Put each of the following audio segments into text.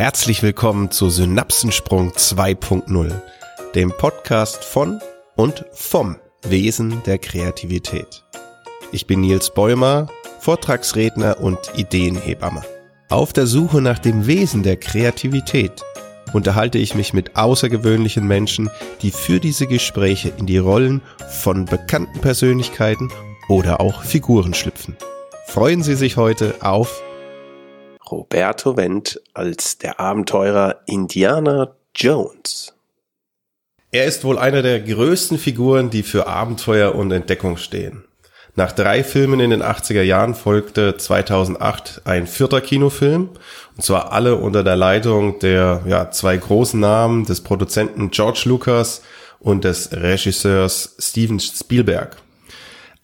Herzlich willkommen zu Synapsensprung 2.0, dem Podcast von und vom Wesen der Kreativität. Ich bin Nils Bäumer, Vortragsredner und Ideenhebamme. Auf der Suche nach dem Wesen der Kreativität unterhalte ich mich mit außergewöhnlichen Menschen, die für diese Gespräche in die Rollen von bekannten Persönlichkeiten oder auch Figuren schlüpfen. Freuen Sie sich heute auf Roberto Wendt als der Abenteurer Indiana Jones. Er ist wohl einer der größten Figuren, die für Abenteuer und Entdeckung stehen. Nach drei Filmen in den 80er Jahren folgte 2008 ein vierter Kinofilm, und zwar alle unter der Leitung der ja, zwei großen Namen des Produzenten George Lucas und des Regisseurs Steven Spielberg.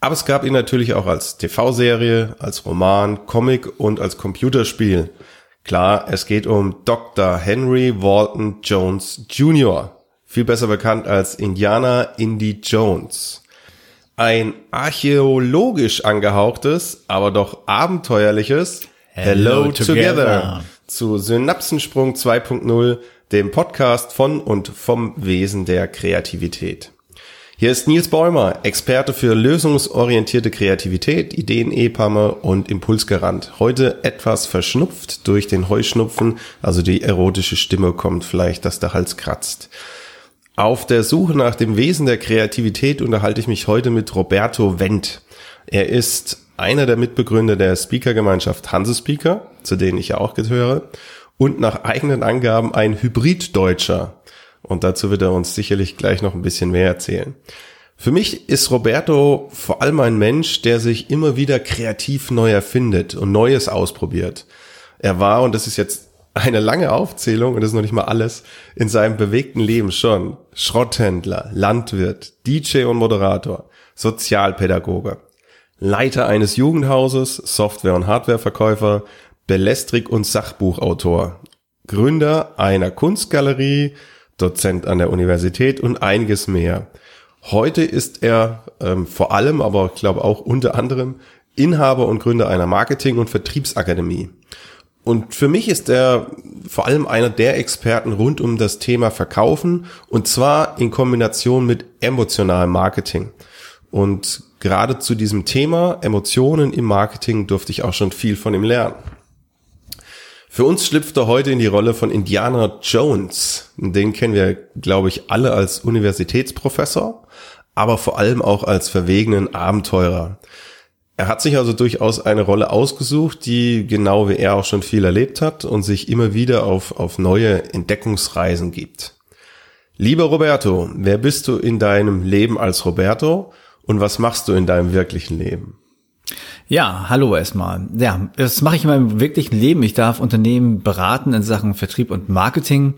Aber es gab ihn natürlich auch als TV-Serie, als Roman, Comic und als Computerspiel. Klar, es geht um Dr. Henry Walton Jones Jr., viel besser bekannt als Indiana Indy Jones. Ein archäologisch angehauchtes, aber doch abenteuerliches Hello, Hello together. together zu Synapsensprung 2.0, dem Podcast von und vom Wesen der Kreativität. Hier ist Nils Bäumer, Experte für lösungsorientierte Kreativität, Ideen-Epamme und Impulsgarant. Heute etwas verschnupft durch den Heuschnupfen, also die erotische Stimme kommt vielleicht, dass der Hals kratzt. Auf der Suche nach dem Wesen der Kreativität unterhalte ich mich heute mit Roberto Wendt. Er ist einer der Mitbegründer der Speaker-Gemeinschaft Hanse Speaker, zu denen ich ja auch gehöre, und nach eigenen Angaben ein Hybrid-Deutscher. Und dazu wird er uns sicherlich gleich noch ein bisschen mehr erzählen. Für mich ist Roberto vor allem ein Mensch, der sich immer wieder kreativ neu erfindet und Neues ausprobiert. Er war, und das ist jetzt eine lange Aufzählung, und das ist noch nicht mal alles, in seinem bewegten Leben schon Schrotthändler, Landwirt, DJ und Moderator, Sozialpädagoge, Leiter eines Jugendhauses, Software- und Hardwareverkäufer, Belestrik- und Sachbuchautor, Gründer einer Kunstgalerie, Dozent an der Universität und einiges mehr. Heute ist er ähm, vor allem, aber ich glaube auch unter anderem, Inhaber und Gründer einer Marketing- und Vertriebsakademie. Und für mich ist er vor allem einer der Experten rund um das Thema Verkaufen und zwar in Kombination mit emotionalem Marketing. Und gerade zu diesem Thema Emotionen im Marketing durfte ich auch schon viel von ihm lernen. Für uns schlüpft er heute in die Rolle von Indiana Jones. Den kennen wir, glaube ich, alle als Universitätsprofessor, aber vor allem auch als verwegenen Abenteurer. Er hat sich also durchaus eine Rolle ausgesucht, die genau wie er auch schon viel erlebt hat und sich immer wieder auf, auf neue Entdeckungsreisen gibt. Lieber Roberto, wer bist du in deinem Leben als Roberto und was machst du in deinem wirklichen Leben? Ja, hallo erstmal. Ja, das mache ich in meinem wirklichen Leben. Ich darf Unternehmen beraten in Sachen Vertrieb und Marketing.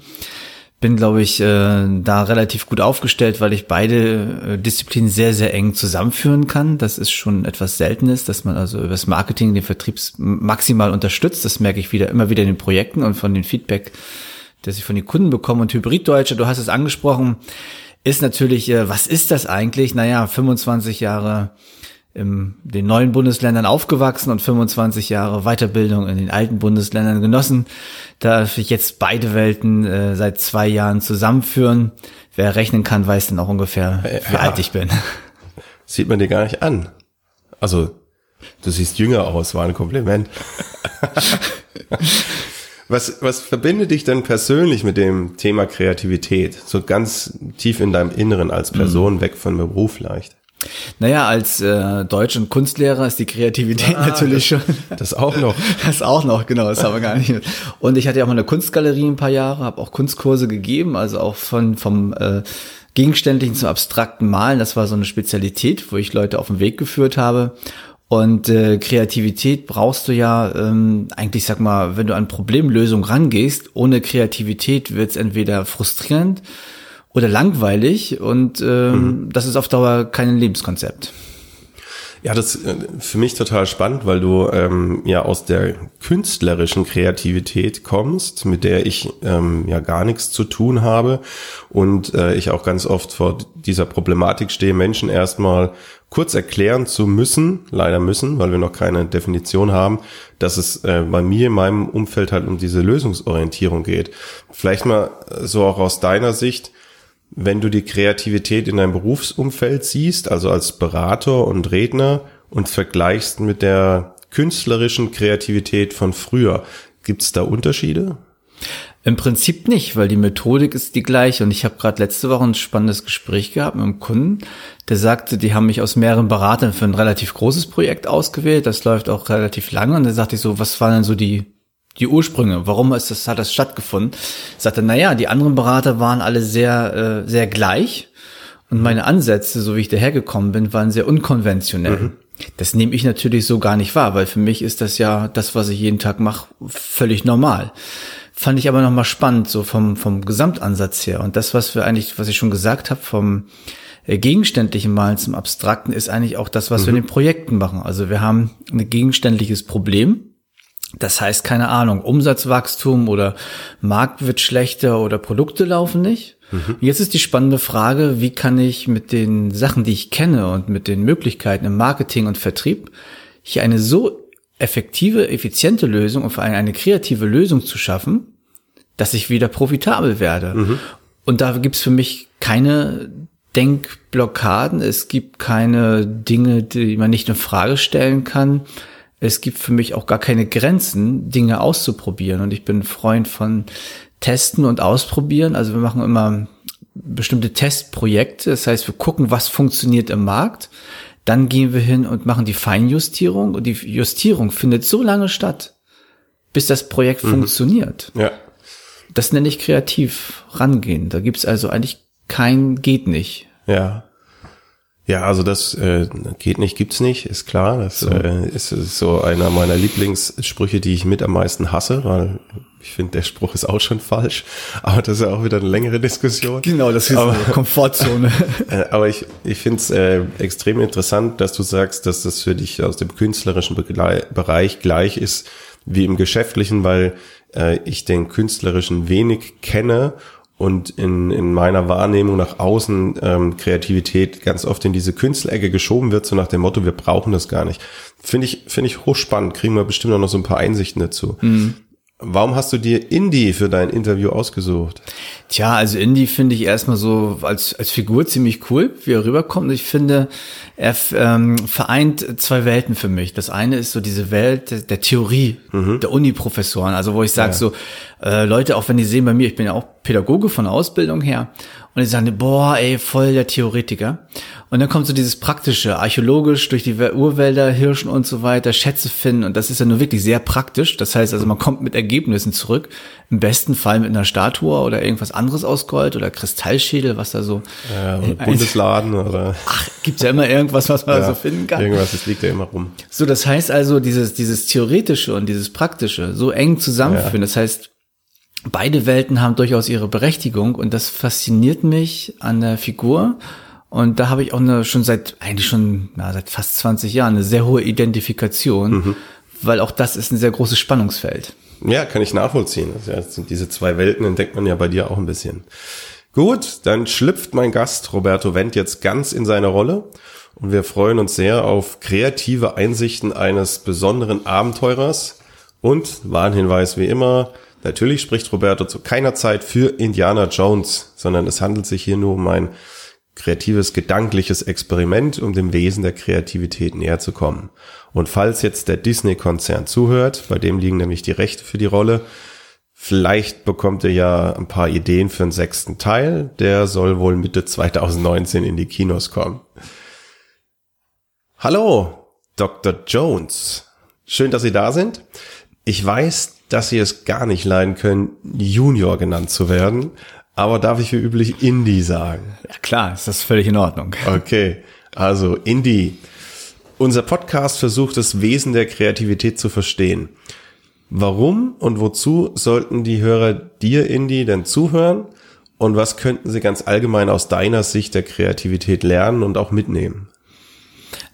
Bin, glaube ich, äh, da relativ gut aufgestellt, weil ich beide äh, Disziplinen sehr, sehr eng zusammenführen kann. Das ist schon etwas Seltenes, dass man also über das Marketing den Vertrieb maximal unterstützt. Das merke ich wieder immer wieder in den Projekten und von den Feedback, das ich von den Kunden bekomme. Und Hybriddeutsche, du hast es angesprochen, ist natürlich, äh, was ist das eigentlich? Naja, 25 Jahre in den neuen Bundesländern aufgewachsen und 25 Jahre Weiterbildung in den alten Bundesländern genossen. Darf ich jetzt beide Welten äh, seit zwei Jahren zusammenführen. Wer rechnen kann, weiß dann auch ungefähr, wie ja. alt ich bin. Sieht man dir gar nicht an. Also, du siehst jünger aus, war ein Kompliment. was, was verbindet dich denn persönlich mit dem Thema Kreativität? So ganz tief in deinem Inneren als Person, mhm. weg von Beruf vielleicht? Naja, als äh, Deutsch- und Kunstlehrer ist die Kreativität ah, natürlich das, schon. Das auch noch. Das auch noch, genau, das haben wir gar nicht. Und ich hatte ja auch mal eine Kunstgalerie ein paar Jahre, habe auch Kunstkurse gegeben, also auch von vom äh, gegenständlichen zum abstrakten Malen. Das war so eine Spezialität, wo ich Leute auf den Weg geführt habe. Und äh, Kreativität brauchst du ja ähm, eigentlich, sag mal, wenn du an Problemlösung rangehst, ohne Kreativität wird's entweder frustrierend oder langweilig und ähm, mhm. das ist auf Dauer kein Lebenskonzept. Ja, das ist äh, für mich total spannend, weil du ähm, ja aus der künstlerischen Kreativität kommst, mit der ich ähm, ja gar nichts zu tun habe und äh, ich auch ganz oft vor dieser Problematik stehe, Menschen erstmal kurz erklären zu müssen, leider müssen, weil wir noch keine Definition haben, dass es äh, bei mir in meinem Umfeld halt um diese Lösungsorientierung geht. Vielleicht mal so auch aus deiner Sicht, wenn du die Kreativität in deinem Berufsumfeld siehst, also als Berater und Redner und vergleichst mit der künstlerischen Kreativität von früher, gibt es da Unterschiede? Im Prinzip nicht, weil die Methodik ist die gleiche. Und ich habe gerade letzte Woche ein spannendes Gespräch gehabt mit einem Kunden, der sagte, die haben mich aus mehreren Beratern für ein relativ großes Projekt ausgewählt. Das läuft auch relativ lange. Und da sagte ich so, was waren denn so die die Ursprünge, warum ist das, hat das stattgefunden? Sagte, na ja, die anderen Berater waren alle sehr, äh, sehr gleich und meine Ansätze, so wie ich dahergekommen bin, waren sehr unkonventionell. Mhm. Das nehme ich natürlich so gar nicht wahr, weil für mich ist das ja das, was ich jeden Tag mache, völlig normal. Fand ich aber nochmal spannend, so vom, vom Gesamtansatz her. Und das, was wir eigentlich, was ich schon gesagt habe, vom äh, gegenständlichen Malen zum Abstrakten, ist eigentlich auch das, was mhm. wir in den Projekten machen. Also wir haben ein gegenständliches Problem das heißt, keine Ahnung, Umsatzwachstum oder Markt wird schlechter oder Produkte laufen nicht. Mhm. Jetzt ist die spannende Frage, wie kann ich mit den Sachen, die ich kenne und mit den Möglichkeiten im Marketing und Vertrieb hier eine so effektive, effiziente Lösung und vor allem eine kreative Lösung zu schaffen, dass ich wieder profitabel werde. Mhm. Und da gibt's für mich keine Denkblockaden, es gibt keine Dinge, die man nicht in Frage stellen kann es gibt für mich auch gar keine Grenzen, Dinge auszuprobieren. Und ich bin Freund von Testen und Ausprobieren. Also wir machen immer bestimmte Testprojekte. Das heißt, wir gucken, was funktioniert im Markt. Dann gehen wir hin und machen die Feinjustierung. Und die Justierung findet so lange statt, bis das Projekt mhm. funktioniert. Ja. Das nenne ich kreativ rangehen. Da gibt's also eigentlich kein geht nicht. Ja. Ja, also das äh, geht nicht, gibt's nicht, ist klar. Das so. äh, ist, ist so einer meiner Lieblingssprüche, die ich mit am meisten hasse, weil ich finde, der Spruch ist auch schon falsch. Aber das ist ja auch wieder eine längere Diskussion. Genau, das ist aber, eine Komfortzone. Äh, aber ich, ich finde es äh, extrem interessant, dass du sagst, dass das für dich aus dem künstlerischen Bereich gleich ist wie im geschäftlichen, weil äh, ich den künstlerischen wenig kenne und in, in meiner Wahrnehmung nach außen ähm, Kreativität ganz oft in diese Künstelecke geschoben wird, so nach dem Motto, wir brauchen das gar nicht. Finde ich, finde ich hochspannend, kriegen wir bestimmt auch noch so ein paar Einsichten dazu. Mhm. Warum hast du dir Indie für dein Interview ausgesucht? Tja, also Indie finde ich erstmal so als, als Figur ziemlich cool, wie er rüberkommt. Ich finde, er ähm, vereint zwei Welten für mich. Das eine ist so diese Welt der, der Theorie, mhm. der Uni-Professoren. Also wo ich sage ja. so, äh, Leute, auch wenn die sehen bei mir, ich bin ja auch Pädagoge von Ausbildung her, und die sagen, boah, ey, voll der Theoretiker. Und dann kommt so dieses praktische, archäologisch durch die Urwälder, Hirschen und so weiter, Schätze finden. Und das ist ja nur wirklich sehr praktisch. Das heißt also, man kommt mit Ergebnissen zurück. Im besten Fall mit einer Statue oder irgendwas anderes aus Gold oder Kristallschädel, was da so. Ja, oder Bundesladen oder. Ach, gibt's ja immer irgendwas, was man ja, so finden kann. Irgendwas, das liegt ja immer rum. So, das heißt also, dieses, dieses Theoretische und dieses Praktische so eng zusammenführen. Ja. Das heißt, beide Welten haben durchaus ihre Berechtigung und das fasziniert mich an der Figur. Und da habe ich auch eine, schon seit, eigentlich schon, na, seit fast 20 Jahren eine sehr hohe Identifikation, mhm. weil auch das ist ein sehr großes Spannungsfeld. Ja, kann ich nachvollziehen. Also, diese zwei Welten entdeckt man ja bei dir auch ein bisschen. Gut, dann schlüpft mein Gast Roberto Wendt jetzt ganz in seine Rolle und wir freuen uns sehr auf kreative Einsichten eines besonderen Abenteurers und Warnhinweis wie immer, Natürlich spricht Roberto zu keiner Zeit für Indiana Jones, sondern es handelt sich hier nur um ein kreatives, gedankliches Experiment, um dem Wesen der Kreativität näher zu kommen. Und falls jetzt der Disney-Konzern zuhört, bei dem liegen nämlich die Rechte für die Rolle, vielleicht bekommt ihr ja ein paar Ideen für einen sechsten Teil. Der soll wohl Mitte 2019 in die Kinos kommen. Hallo, Dr. Jones. Schön, dass Sie da sind. Ich weiß, dass sie es gar nicht leiden können, Junior genannt zu werden. Aber darf ich wie üblich Indie sagen? Ja klar, ist das völlig in Ordnung. Okay, also Indie. Unser Podcast versucht das Wesen der Kreativität zu verstehen. Warum und wozu sollten die Hörer dir, Indie, denn zuhören? Und was könnten sie ganz allgemein aus deiner Sicht der Kreativität lernen und auch mitnehmen?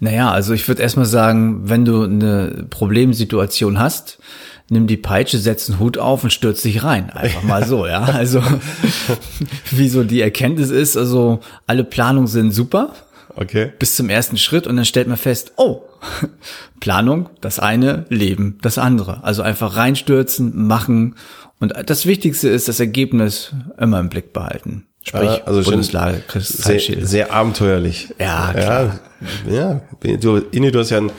Naja, also ich würde erstmal sagen, wenn du eine Problemsituation hast, nimm die Peitsche, setz einen Hut auf und stürz dich rein. Einfach mal so, ja. Also, wie so die Erkenntnis ist, also alle Planungen sind super. Okay. Bis zum ersten Schritt und dann stellt man fest, oh, Planung, das eine, Leben, das andere. Also einfach reinstürzen, machen und das Wichtigste ist das Ergebnis immer im Blick behalten. Sprich, ja, also Bundeslage, sehr, sehr abenteuerlich. Ja, klar. Ja, ja. Du, Inni, du hast ja ein,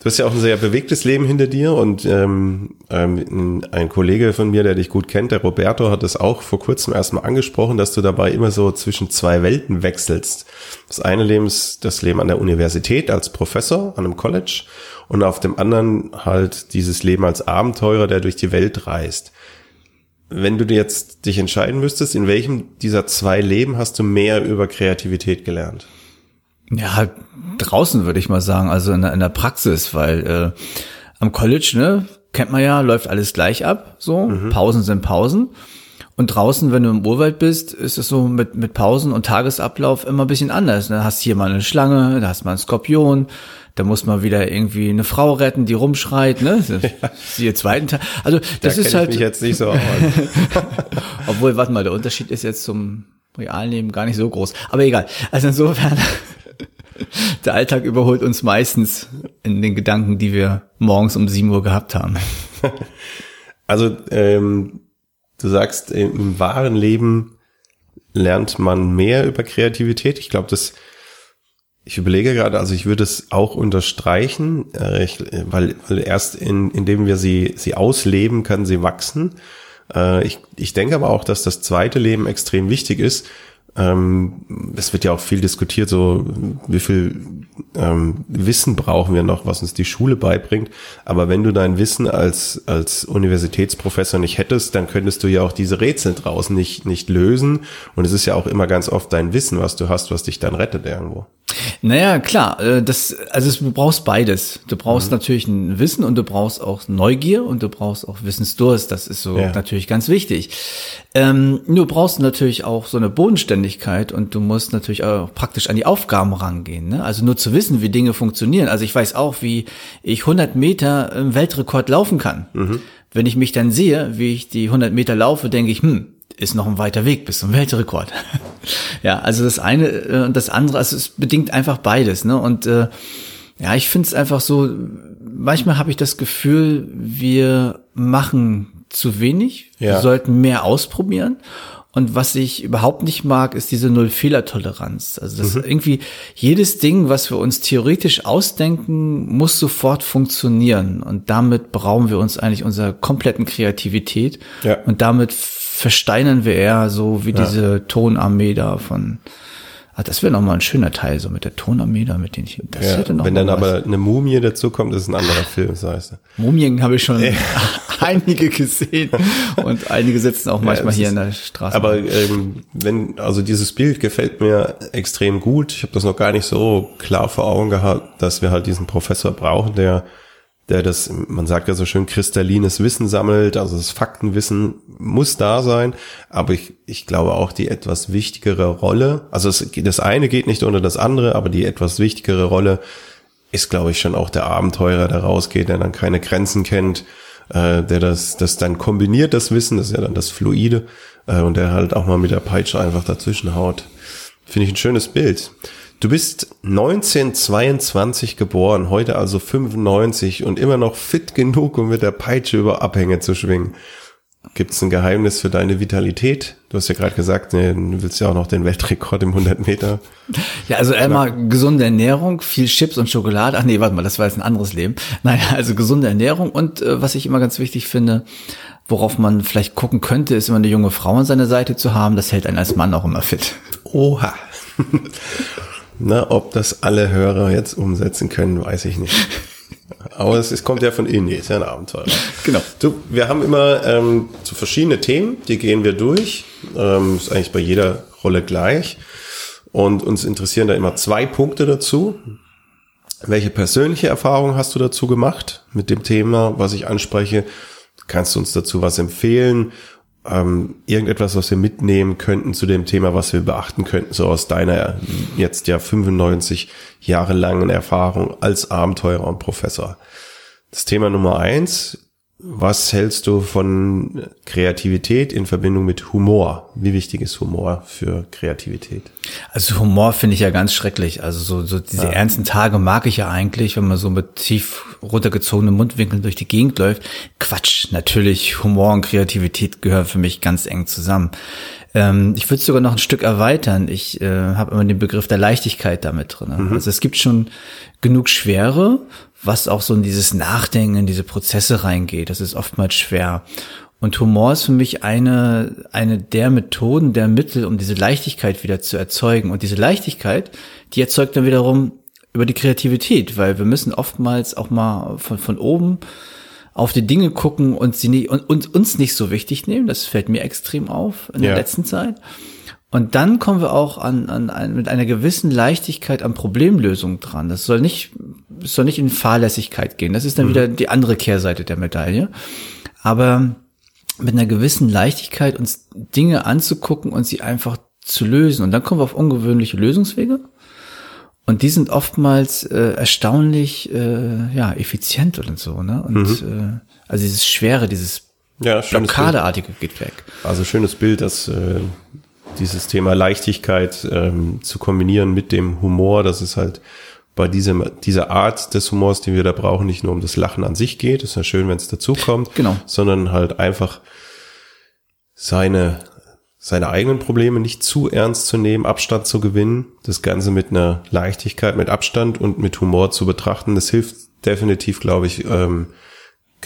du hast ja auch ein sehr bewegtes Leben hinter dir und ähm, ähm, ein Kollege von mir, der dich gut kennt, der Roberto, hat es auch vor kurzem erstmal angesprochen, dass du dabei immer so zwischen zwei Welten wechselst. Das eine Leben ist das Leben an der Universität als Professor an einem College und auf dem anderen halt dieses Leben als Abenteurer, der durch die Welt reist wenn du jetzt dich entscheiden müsstest, in welchem dieser zwei Leben hast du mehr über Kreativität gelernt? Ja, draußen würde ich mal sagen, also in der, in der Praxis, weil äh, am College, ne, kennt man ja, läuft alles gleich ab, so, mhm. Pausen sind Pausen. Und draußen, wenn du im Urwald bist, ist es so mit, mit Pausen und Tagesablauf immer ein bisschen anders. Da hast du hier mal eine Schlange, da hast du mal einen Skorpion, da muss man wieder irgendwie eine Frau retten, die rumschreit, ne? Ja. Siehe zweiten Teil. Also das da ist halt. Ich mich jetzt nicht so aus. Obwohl, warte mal, der Unterschied ist jetzt zum realen Leben gar nicht so groß. Aber egal. Also insofern, der Alltag überholt uns meistens in den Gedanken, die wir morgens um sieben Uhr gehabt haben. Also ähm, du sagst, im wahren Leben lernt man mehr über Kreativität. Ich glaube, das ich überlege gerade, also ich würde es auch unterstreichen, äh, ich, weil, weil erst in, indem wir sie, sie ausleben, kann sie wachsen. Äh, ich, ich denke aber auch, dass das zweite Leben extrem wichtig ist. Ähm, es wird ja auch viel diskutiert, so wie viel ähm, Wissen brauchen wir noch, was uns die Schule beibringt. Aber wenn du dein Wissen als, als Universitätsprofessor nicht hättest, dann könntest du ja auch diese Rätsel draußen nicht, nicht lösen. Und es ist ja auch immer ganz oft dein Wissen, was du hast, was dich dann rettet irgendwo. Naja, klar, äh, das, also du brauchst beides. Du brauchst mhm. natürlich ein Wissen und du brauchst auch Neugier und du brauchst auch Wissensdurst. Das ist so ja. natürlich ganz wichtig. Ähm, du brauchst natürlich auch so eine Bodenständigkeit und du musst natürlich auch praktisch an die Aufgaben rangehen. Ne? Also nur zu wissen, wie Dinge funktionieren. Also ich weiß auch, wie ich 100 Meter im Weltrekord laufen kann. Mhm. Wenn ich mich dann sehe, wie ich die 100 Meter laufe, denke ich, hm, ist noch ein weiter Weg bis zum Weltrekord. ja, also das eine äh, und das andere, also es bedingt einfach beides, ne? Und äh, ja, ich finde es einfach so, manchmal habe ich das Gefühl, wir machen zu wenig, ja. wir sollten mehr ausprobieren. Und was ich überhaupt nicht mag, ist diese Null-Fehler-Toleranz. Also das mhm. irgendwie jedes Ding, was wir uns theoretisch ausdenken, muss sofort funktionieren. Und damit berauben wir uns eigentlich unserer kompletten Kreativität. Ja. Und damit versteinern wir eher so wie ja. diese Tonarmee da von. Ah, das wäre nochmal ein schöner Teil, so mit der Tonarmee da, mit denen ich. Das ja, hätte noch wenn dann was. aber eine Mumie dazu kommt, ist ein anderer Film, das heißt. Mumien habe ich schon einige gesehen und einige sitzen auch manchmal ja, hier in der Straße. Aber ähm, wenn, also dieses Bild gefällt mir extrem gut. Ich habe das noch gar nicht so klar vor Augen gehabt, dass wir halt diesen Professor brauchen, der der das, man sagt ja so schön, kristallines Wissen sammelt, also das Faktenwissen muss da sein, aber ich, ich glaube auch die etwas wichtigere Rolle, also es, das eine geht nicht unter das andere, aber die etwas wichtigere Rolle ist, glaube ich, schon auch der Abenteurer, der rausgeht, der dann keine Grenzen kennt, äh, der das, das dann kombiniert, das Wissen, das ist ja dann das Fluide, äh, und der halt auch mal mit der Peitsche einfach dazwischen haut. Finde ich ein schönes Bild. Du bist 1922 geboren, heute also 95 und immer noch fit genug, um mit der Peitsche über Abhänge zu schwingen. Gibt es ein Geheimnis für deine Vitalität? Du hast ja gerade gesagt, du willst ja auch noch den Weltrekord im 100 Meter. Ja, also einmal gesunde Ernährung, viel Chips und Schokolade. Ach nee, warte mal, das war jetzt ein anderes Leben. Nein, also gesunde Ernährung und äh, was ich immer ganz wichtig finde, worauf man vielleicht gucken könnte, ist immer eine junge Frau an seiner Seite zu haben. Das hält einen als Mann auch immer fit. Oha. Na, ob das alle Hörer jetzt umsetzen können, weiß ich nicht. Aber es, es kommt ja von innen, ist ja ein Abenteuer. Genau. Du, wir haben immer ähm, so verschiedene Themen, die gehen wir durch. Ähm, ist eigentlich bei jeder Rolle gleich. Und uns interessieren da immer zwei Punkte dazu. Welche persönliche Erfahrung hast du dazu gemacht mit dem Thema, was ich anspreche? Kannst du uns dazu was empfehlen? Ähm, irgendetwas, was wir mitnehmen könnten zu dem Thema, was wir beachten könnten, so aus deiner jetzt ja 95 Jahre langen Erfahrung als Abenteurer und Professor. Das Thema Nummer eins was hältst du von Kreativität in Verbindung mit Humor? Wie wichtig ist Humor für Kreativität? Also Humor finde ich ja ganz schrecklich. Also so, so diese ja. ernsten Tage mag ich ja eigentlich, wenn man so mit tief runtergezogenen Mundwinkeln durch die Gegend läuft. Quatsch, natürlich Humor und Kreativität gehören für mich ganz eng zusammen. Ähm, ich würde es sogar noch ein Stück erweitern. Ich äh, habe immer den Begriff der Leichtigkeit damit drin. Mhm. Also es gibt schon genug Schwere, was auch so in dieses Nachdenken, in diese Prozesse reingeht. Das ist oftmals schwer. Und Humor ist für mich eine, eine der Methoden, der Mittel, um diese Leichtigkeit wieder zu erzeugen. Und diese Leichtigkeit, die erzeugt dann wiederum über die Kreativität, weil wir müssen oftmals auch mal von, von oben auf die Dinge gucken und sie nicht, und, und uns nicht so wichtig nehmen. Das fällt mir extrem auf in ja. der letzten Zeit. Und dann kommen wir auch an, an, an mit einer gewissen Leichtigkeit an Problemlösung dran. Das soll nicht, das soll nicht in Fahrlässigkeit gehen. Das ist dann mhm. wieder die andere Kehrseite der Medaille. Aber mit einer gewissen Leichtigkeit uns Dinge anzugucken und sie einfach zu lösen. Und dann kommen wir auf ungewöhnliche Lösungswege. Und die sind oftmals äh, erstaunlich äh, ja effizient oder so. Ne? Und mhm. äh, also dieses Schwere, dieses ja, Blockadeartige geht weg. Also schönes Bild, dass äh, dieses Thema Leichtigkeit ähm, zu kombinieren mit dem Humor, dass es halt bei diesem, dieser Art des Humors, den wir da brauchen, nicht nur um das Lachen an sich geht, ist ja schön, wenn es dazu kommt, genau. sondern halt einfach seine, seine eigenen Probleme nicht zu ernst zu nehmen, Abstand zu gewinnen, das Ganze mit einer Leichtigkeit, mit Abstand und mit Humor zu betrachten. Das hilft definitiv, glaube ich, ähm,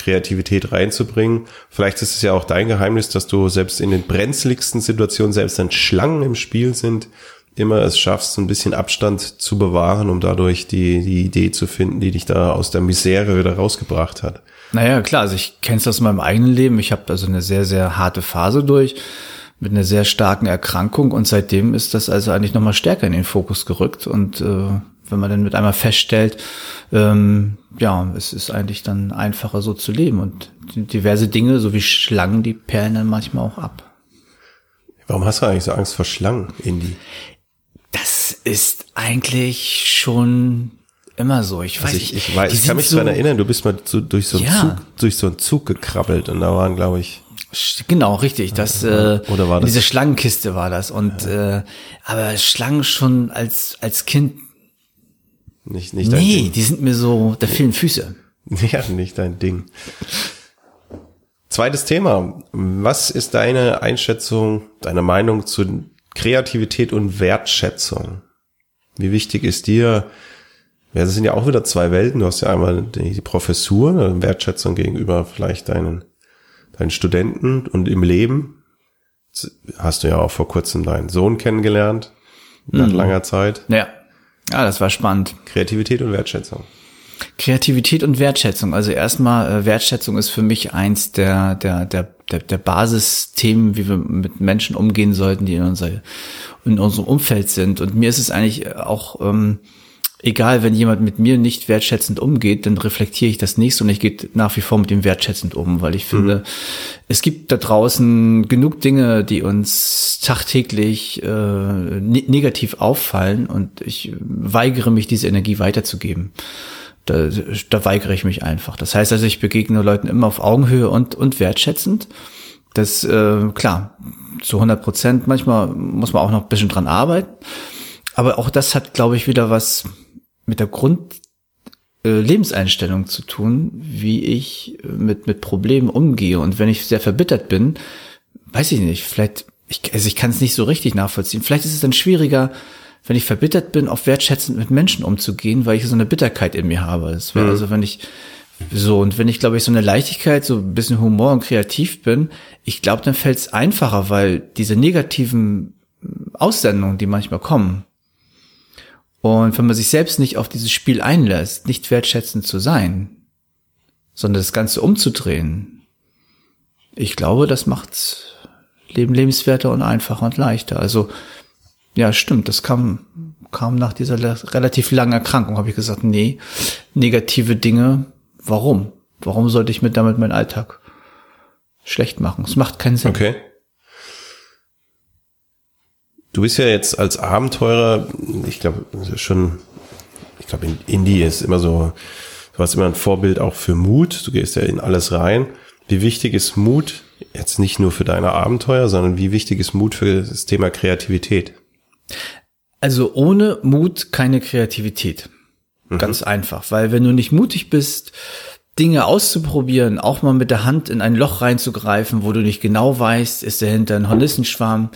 Kreativität reinzubringen. Vielleicht ist es ja auch dein Geheimnis, dass du selbst in den brenzligsten Situationen, selbst wenn Schlangen im Spiel sind, immer es schaffst, ein bisschen Abstand zu bewahren, um dadurch die, die Idee zu finden, die dich da aus der Misere wieder rausgebracht hat. Naja, klar, also ich kenne es aus meinem eigenen Leben. Ich habe also eine sehr, sehr harte Phase durch mit einer sehr starken Erkrankung und seitdem ist das also eigentlich nochmal stärker in den Fokus gerückt und äh, wenn man dann mit einmal feststellt, ähm, ja, es ist eigentlich dann einfacher so zu leben und diverse Dinge, so wie Schlangen, die perlen dann manchmal auch ab. Warum hast du eigentlich so Angst vor Schlangen, Indy? Das ist eigentlich schon immer so. Ich weiß, also ich, ich, weiß, ich kann mich so, daran erinnern, du bist mal so, durch so einen ja. Zug, durch so einen Zug gekrabbelt und da waren, glaube ich, Genau, richtig. Das, äh, Oder war das? diese Schlangenkiste war das. Und ja. äh, aber Schlangen schon als als Kind nicht, nicht dein nee, Ding. die sind mir so, da fehlen Füße. Ja, nicht dein Ding. Zweites Thema. Was ist deine Einschätzung, deine Meinung zu Kreativität und Wertschätzung? Wie wichtig ist dir, ja, das sind ja auch wieder zwei Welten. Du hast ja einmal die Professur, Wertschätzung gegenüber vielleicht deinen, deinen Studenten und im Leben. Hast du ja auch vor kurzem deinen Sohn kennengelernt, nach mhm. langer Zeit. Ja. Ja, das war spannend. Kreativität und Wertschätzung. Kreativität und Wertschätzung. Also erstmal, äh, Wertschätzung ist für mich eins der, der, der, der, der Basisthemen, wie wir mit Menschen umgehen sollten, die in, unser, in unserem Umfeld sind. Und mir ist es eigentlich auch ähm, egal, wenn jemand mit mir nicht wertschätzend umgeht, dann reflektiere ich das nicht und ich gehe nach wie vor mit ihm wertschätzend um, weil ich finde, mhm. es gibt da draußen genug Dinge, die uns tagtäglich äh, ne negativ auffallen und ich weigere mich, diese Energie weiterzugeben. Da, da weigere ich mich einfach. Das heißt also, ich begegne Leuten immer auf Augenhöhe und, und wertschätzend. Das, äh, klar, zu 100 Prozent. Manchmal muss man auch noch ein bisschen dran arbeiten. Aber auch das hat, glaube ich, wieder was mit der Grund äh, Lebenseinstellung zu tun, wie ich äh, mit, mit Problemen umgehe. Und wenn ich sehr verbittert bin, weiß ich nicht, vielleicht, ich, also ich kann es nicht so richtig nachvollziehen. Vielleicht ist es dann schwieriger, wenn ich verbittert bin, auf wertschätzend mit Menschen umzugehen, weil ich so eine Bitterkeit in mir habe. Das wäre mhm. also, wenn ich so, und wenn ich, glaube ich, so eine Leichtigkeit, so ein bisschen Humor und kreativ bin, ich glaube, dann fällt es einfacher, weil diese negativen Aussendungen, die manchmal kommen, und wenn man sich selbst nicht auf dieses Spiel einlässt, nicht wertschätzend zu sein, sondern das Ganze umzudrehen, ich glaube, das macht's Leben lebenswerter und einfacher und leichter. Also, ja, stimmt, das kam, kam nach dieser relativ langen Erkrankung, habe ich gesagt, nee, negative Dinge, warum? Warum sollte ich mir damit meinen Alltag schlecht machen? Es macht keinen Sinn. Okay. Du bist ja jetzt als Abenteurer, ich glaube schon, ich glaube in Indie ist immer so, du warst immer ein Vorbild auch für Mut. Du gehst ja in alles rein. Wie wichtig ist Mut jetzt nicht nur für deine Abenteuer, sondern wie wichtig ist Mut für das Thema Kreativität? Also ohne Mut keine Kreativität. Mhm. Ganz einfach, weil wenn du nicht mutig bist, Dinge auszuprobieren, auch mal mit der Hand in ein Loch reinzugreifen, wo du nicht genau weißt, ist dahinter ein Hornissenschwarm,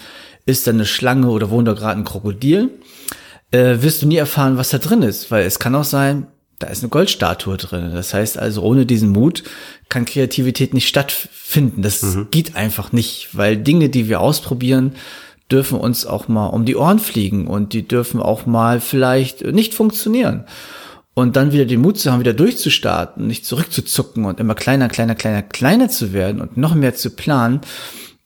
ist da eine Schlange oder wohnt da gerade ein Krokodil, äh, wirst du nie erfahren, was da drin ist, weil es kann auch sein, da ist eine Goldstatue drin. Das heißt also, ohne diesen Mut kann Kreativität nicht stattfinden. Das mhm. geht einfach nicht, weil Dinge, die wir ausprobieren, dürfen uns auch mal um die Ohren fliegen und die dürfen auch mal vielleicht nicht funktionieren. Und dann wieder den Mut zu haben, wieder durchzustarten, nicht zurückzuzucken und immer kleiner, kleiner, kleiner, kleiner zu werden und noch mehr zu planen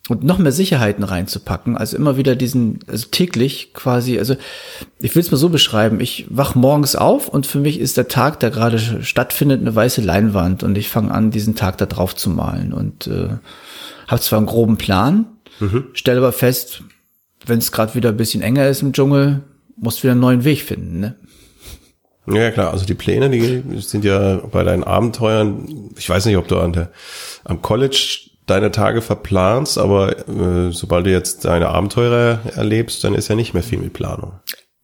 und noch mehr Sicherheiten reinzupacken. Also immer wieder diesen, also täglich quasi, also ich will es mal so beschreiben, ich wach morgens auf und für mich ist der Tag, der gerade stattfindet, eine weiße Leinwand und ich fange an, diesen Tag da drauf zu malen und äh, habe zwar einen groben Plan, mhm. stelle aber fest, wenn es gerade wieder ein bisschen enger ist im Dschungel, musst du wieder einen neuen Weg finden. Ne? Ja, klar, also die Pläne, die sind ja bei deinen Abenteuern, ich weiß nicht, ob du an der, am College deine Tage verplanst, aber äh, sobald du jetzt deine Abenteuer erlebst, dann ist ja nicht mehr viel mit Planung.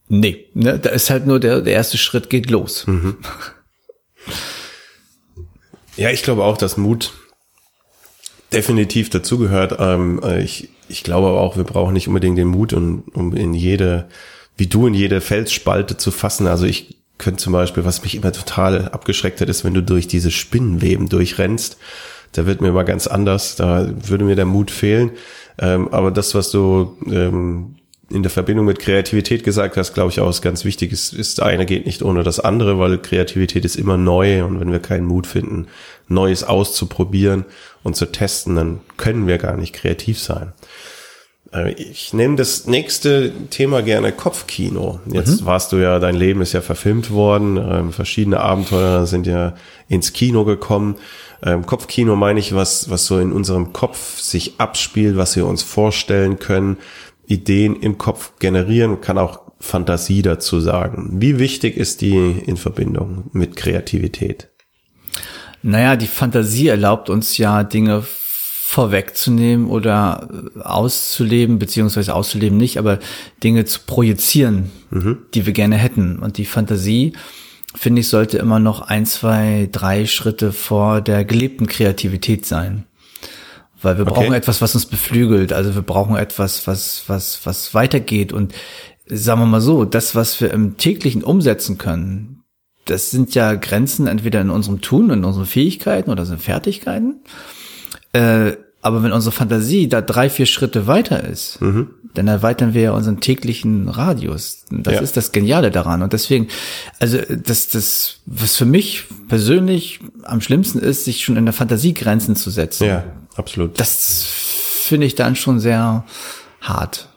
Nee, ne, da ist halt nur der, der erste Schritt geht los. Mhm. Ja, ich glaube auch, dass Mut definitiv dazugehört. Ähm, äh, ich, ich glaube aber auch, wir brauchen nicht unbedingt den Mut, um, um in jede, wie du in jede Felsspalte zu fassen. Also ich könnte zum Beispiel, was mich immer total abgeschreckt hat, ist, wenn du durch diese Spinnenweben durchrennst. Da wird mir immer ganz anders, da würde mir der Mut fehlen. Ähm, aber das, was du ähm, in der Verbindung mit Kreativität gesagt hast, glaube ich auch, ist ganz wichtig. Es ist, eine geht nicht ohne das andere, weil Kreativität ist immer neu und wenn wir keinen Mut finden, Neues auszuprobieren und zu testen, dann können wir gar nicht kreativ sein. Äh, ich nenne das nächste Thema gerne Kopfkino. Jetzt mhm. warst du ja, dein Leben ist ja verfilmt worden, ähm, verschiedene Abenteuer sind ja ins Kino gekommen. Ähm, Kopfkino meine ich, was, was so in unserem Kopf sich abspielt, was wir uns vorstellen können, Ideen im Kopf generieren, kann auch Fantasie dazu sagen. Wie wichtig ist die in Verbindung mit Kreativität? Naja, die Fantasie erlaubt uns ja Dinge vorwegzunehmen oder auszuleben, beziehungsweise auszuleben nicht, aber Dinge zu projizieren, mhm. die wir gerne hätten. Und die Fantasie, finde ich, sollte immer noch ein, zwei, drei Schritte vor der gelebten Kreativität sein. Weil wir okay. brauchen etwas, was uns beflügelt. Also wir brauchen etwas, was, was, was weitergeht. Und sagen wir mal so, das, was wir im täglichen umsetzen können, das sind ja Grenzen entweder in unserem Tun, in unseren Fähigkeiten oder in Fertigkeiten. Äh, aber wenn unsere Fantasie da drei, vier Schritte weiter ist, mhm. dann erweitern wir ja unseren täglichen Radius. Das ja. ist das Geniale daran. Und deswegen, also das, das, was für mich persönlich am schlimmsten ist, sich schon in der Fantasie Grenzen zu setzen. Ja, absolut. Das finde ich dann schon sehr hart.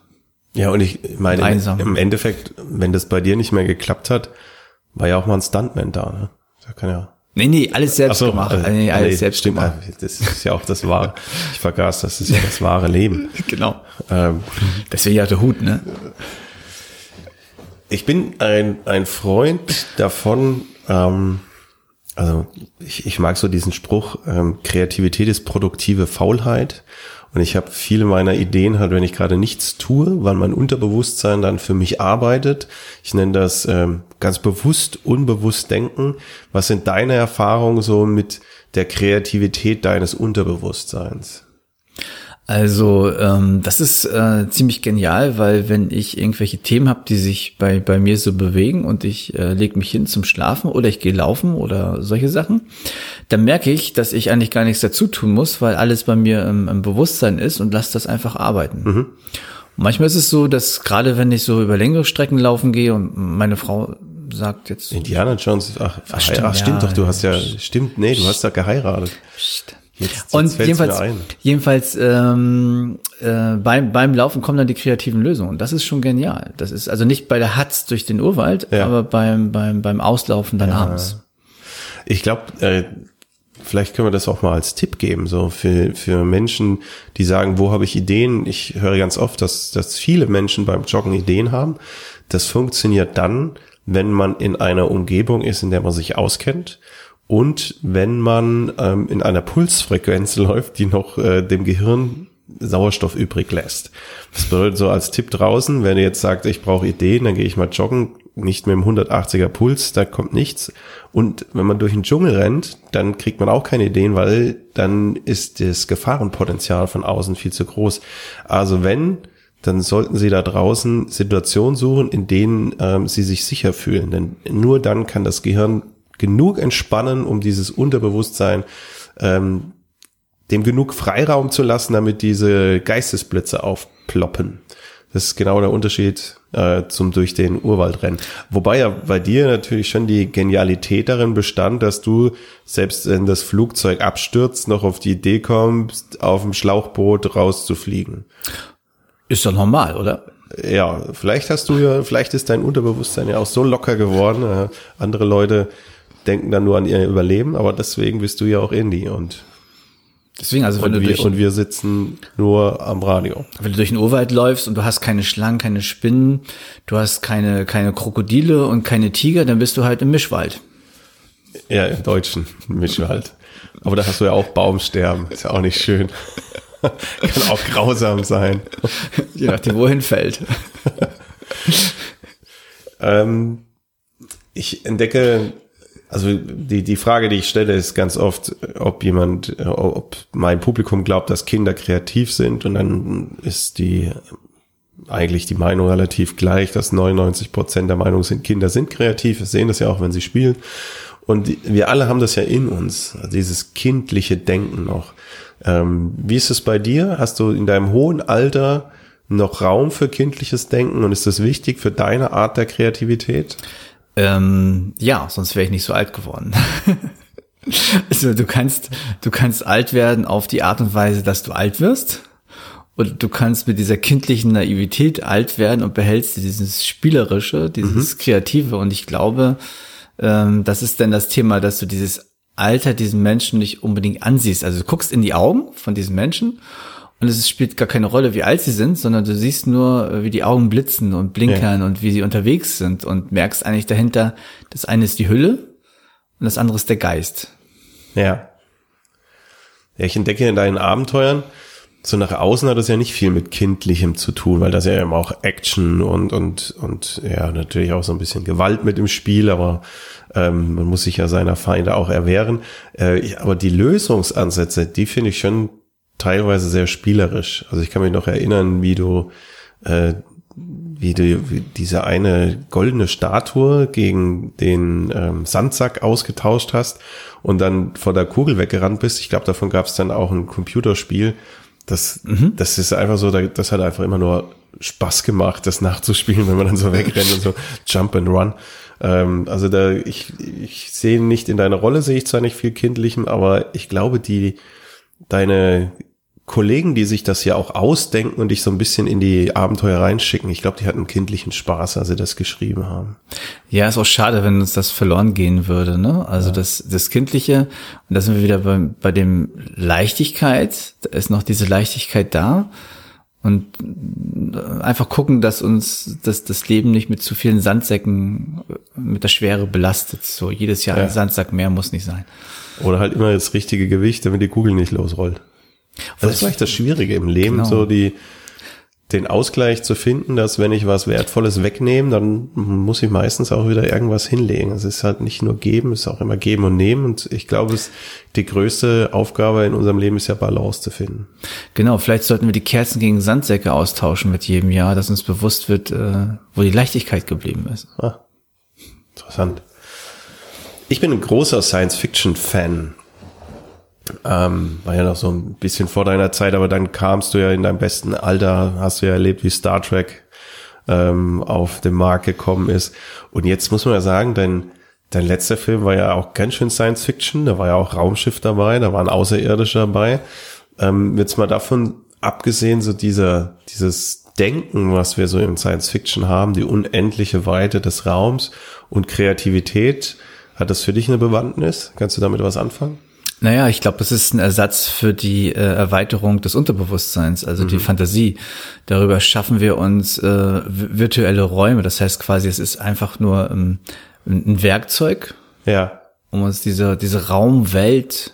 Ja, und ich meine, Einsam. im Endeffekt, wenn das bei dir nicht mehr geklappt hat, war ja auch mal ein Stuntman da. Ne? Da kann ja Nee, nee, alles selbst so, gemacht. Also, nee, alles nee, selbst stimmt, gemacht. Das ist ja auch das wahre, ich vergaß, das ist ja das wahre Leben. genau. Ähm, Deswegen ja der Hut, ne? Ich bin ein, ein Freund davon, ähm, also ich, ich mag so diesen Spruch, ähm, Kreativität ist produktive Faulheit. Und ich habe viele meiner Ideen halt, wenn ich gerade nichts tue, weil mein Unterbewusstsein dann für mich arbeitet. Ich nenne das ähm, ganz bewusst, unbewusst denken. Was sind deine Erfahrungen so mit der Kreativität deines Unterbewusstseins? Also ähm, das ist äh, ziemlich genial, weil wenn ich irgendwelche Themen habe, die sich bei, bei mir so bewegen und ich äh, lege mich hin zum Schlafen oder ich gehe laufen oder solche Sachen, dann merke ich, dass ich eigentlich gar nichts dazu tun muss, weil alles bei mir im, im Bewusstsein ist und lasse das einfach arbeiten. Mhm. manchmal ist es so, dass gerade wenn ich so über längere Strecken laufen gehe und meine Frau sagt jetzt. Indiana Jones, ach, ach, stimmt, ach, stimmt ja, doch, du hast ja, stimmt, nee, du hast ja geheiratet. Psst. Jetzt, und jedenfalls, jedenfalls ähm, äh, beim, beim Laufen kommen dann die kreativen Lösungen. Und das ist schon genial. Das ist also nicht bei der Hatz durch den Urwald, ja. aber beim, beim, beim Auslaufen dann ja. abends. Ich glaube, äh, vielleicht können wir das auch mal als Tipp geben, so für, für Menschen, die sagen, wo habe ich Ideen? Ich höre ganz oft, dass, dass viele Menschen beim Joggen Ideen haben. Das funktioniert dann, wenn man in einer Umgebung ist, in der man sich auskennt und wenn man ähm, in einer Pulsfrequenz läuft, die noch äh, dem Gehirn Sauerstoff übrig lässt. Das bedeutet so als Tipp draußen, wenn ihr jetzt sagt, ich brauche Ideen, dann gehe ich mal joggen, nicht mit dem 180er Puls, da kommt nichts. Und wenn man durch den Dschungel rennt, dann kriegt man auch keine Ideen, weil dann ist das Gefahrenpotenzial von außen viel zu groß. Also wenn, dann sollten Sie da draußen Situationen suchen, in denen ähm, Sie sich sicher fühlen. Denn nur dann kann das Gehirn genug entspannen, um dieses Unterbewusstsein ähm, dem genug Freiraum zu lassen, damit diese Geistesblitze aufploppen. Das ist genau der Unterschied äh, zum durch den Urwald rennen. Wobei ja bei dir natürlich schon die Genialität darin bestand, dass du selbst wenn das Flugzeug abstürzt, noch auf die Idee kommst, auf dem Schlauchboot rauszufliegen. Ist doch normal, oder? Ja, vielleicht hast du ja, vielleicht ist dein Unterbewusstsein ja auch so locker geworden. Äh, andere Leute denken dann nur an ihr Überleben, aber deswegen bist du ja auch Indie und Deswegen, also wenn und, du wir, und wir sitzen nur am Radio. Wenn du durch den Urwald läufst und du hast keine Schlangen, keine Spinnen, du hast keine, keine Krokodile und keine Tiger, dann bist du halt im Mischwald. Ja, im deutschen Mischwald. Aber da hast du ja auch Baumsterben. Ist ja auch nicht schön. Kann auch grausam sein. Je nachdem, wohin fällt. ähm, ich entdecke also die, die Frage, die ich stelle, ist ganz oft, ob jemand, ob mein Publikum glaubt, dass Kinder kreativ sind und dann ist die eigentlich die Meinung relativ gleich, dass 99 Prozent der Meinung sind, Kinder sind kreativ. Wir sehen das ja auch, wenn sie spielen. Und wir alle haben das ja in uns, also dieses kindliche Denken noch. Ähm, wie ist es bei dir? Hast du in deinem hohen Alter noch Raum für kindliches Denken und ist das wichtig für deine Art der Kreativität? Ähm, ja, sonst wäre ich nicht so alt geworden. also du kannst, du kannst alt werden auf die Art und Weise, dass du alt wirst. Und du kannst mit dieser kindlichen Naivität alt werden und behältst dieses Spielerische, dieses mhm. Kreative. Und ich glaube, ähm, das ist dann das Thema, dass du dieses Alter diesen Menschen nicht unbedingt ansiehst. Also du guckst in die Augen von diesen Menschen und es spielt gar keine Rolle, wie alt sie sind, sondern du siehst nur, äh, wie die Augen blitzen und blinkern ja. und wie sie unterwegs sind und merkst eigentlich dahinter, das eine ist die Hülle und das andere ist der Geist. Ja. Ja, ich entdecke in deinen Abenteuern, so nach außen hat das ja nicht viel mit Kindlichem zu tun, weil das ja eben auch Action und, und, und ja, natürlich auch so ein bisschen Gewalt mit im Spiel, aber ähm, man muss sich ja seiner Feinde auch erwehren. Äh, aber die Lösungsansätze, die finde ich schon teilweise sehr spielerisch. Also ich kann mich noch erinnern, wie du, äh, wie du wie diese eine goldene Statue gegen den ähm, Sandsack ausgetauscht hast und dann vor der Kugel weggerannt bist. Ich glaube, davon gab es dann auch ein Computerspiel. Das, mhm. das ist einfach so, das hat einfach immer nur Spaß gemacht, das nachzuspielen, wenn man dann so wegrennt und so Jump and Run. Ähm, also da, ich, ich sehe nicht in deiner Rolle, sehe ich zwar nicht viel Kindlichem, aber ich glaube, die, deine Kollegen, die sich das ja auch ausdenken und dich so ein bisschen in die Abenteuer reinschicken. Ich glaube, die hatten kindlichen Spaß, als sie das geschrieben haben. Ja, ist auch schade, wenn uns das verloren gehen würde. Ne? Also ja. das, das Kindliche, und da sind wir wieder bei, bei dem Leichtigkeit. Da ist noch diese Leichtigkeit da. Und einfach gucken, dass uns dass das Leben nicht mit zu vielen Sandsäcken mit der Schwere belastet. So jedes Jahr ja. ein Sandsack mehr muss nicht sein. Oder halt immer das richtige Gewicht, damit die Kugel nicht losrollt. Das ist vielleicht das Schwierige im Leben, genau. so die, den Ausgleich zu finden, dass wenn ich was Wertvolles wegnehme, dann muss ich meistens auch wieder irgendwas hinlegen. Es ist halt nicht nur geben, es ist auch immer geben und nehmen. Und ich glaube, es, die größte Aufgabe in unserem Leben ist ja Balance zu finden. Genau, vielleicht sollten wir die Kerzen gegen Sandsäcke austauschen mit jedem Jahr, dass uns bewusst wird, äh, wo die Leichtigkeit geblieben ist. Ah, interessant. Ich bin ein großer Science-Fiction-Fan. Ähm, war ja noch so ein bisschen vor deiner Zeit, aber dann kamst du ja in deinem besten Alter, hast du ja erlebt, wie Star Trek ähm, auf den Markt gekommen ist. Und jetzt muss man ja sagen, dein, dein letzter Film war ja auch ganz schön Science Fiction, da war ja auch Raumschiff dabei, da war ein Außerirdischer dabei. Ähm, jetzt mal davon abgesehen, so dieser, dieses Denken, was wir so in Science Fiction haben, die unendliche Weite des Raums und Kreativität, hat das für dich eine Bewandtnis? Kannst du damit was anfangen? Naja, ich glaube, das ist ein Ersatz für die äh, Erweiterung des Unterbewusstseins, also mhm. die Fantasie. Darüber schaffen wir uns äh, virtuelle Räume. Das heißt quasi, es ist einfach nur ähm, ein Werkzeug, ja. um uns diese, diese Raumwelt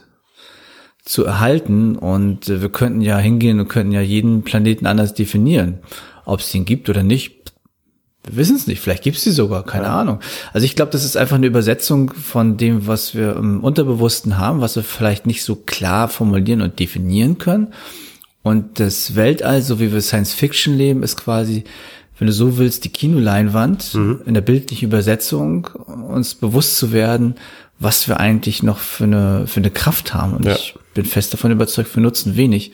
zu erhalten. Und äh, wir könnten ja hingehen und könnten ja jeden Planeten anders definieren. Ob es den gibt oder nicht, wir wissen es nicht, vielleicht gibt es sie sogar, keine ja. Ahnung. Also ich glaube, das ist einfach eine Übersetzung von dem, was wir im Unterbewussten haben, was wir vielleicht nicht so klar formulieren und definieren können. Und das Weltall, so wie wir Science Fiction leben, ist quasi, wenn du so willst, die Kinoleinwand mhm. in der bildlichen Übersetzung, uns bewusst zu werden, was wir eigentlich noch für eine, für eine Kraft haben. Und ja. ich bin fest davon überzeugt, wir nutzen wenig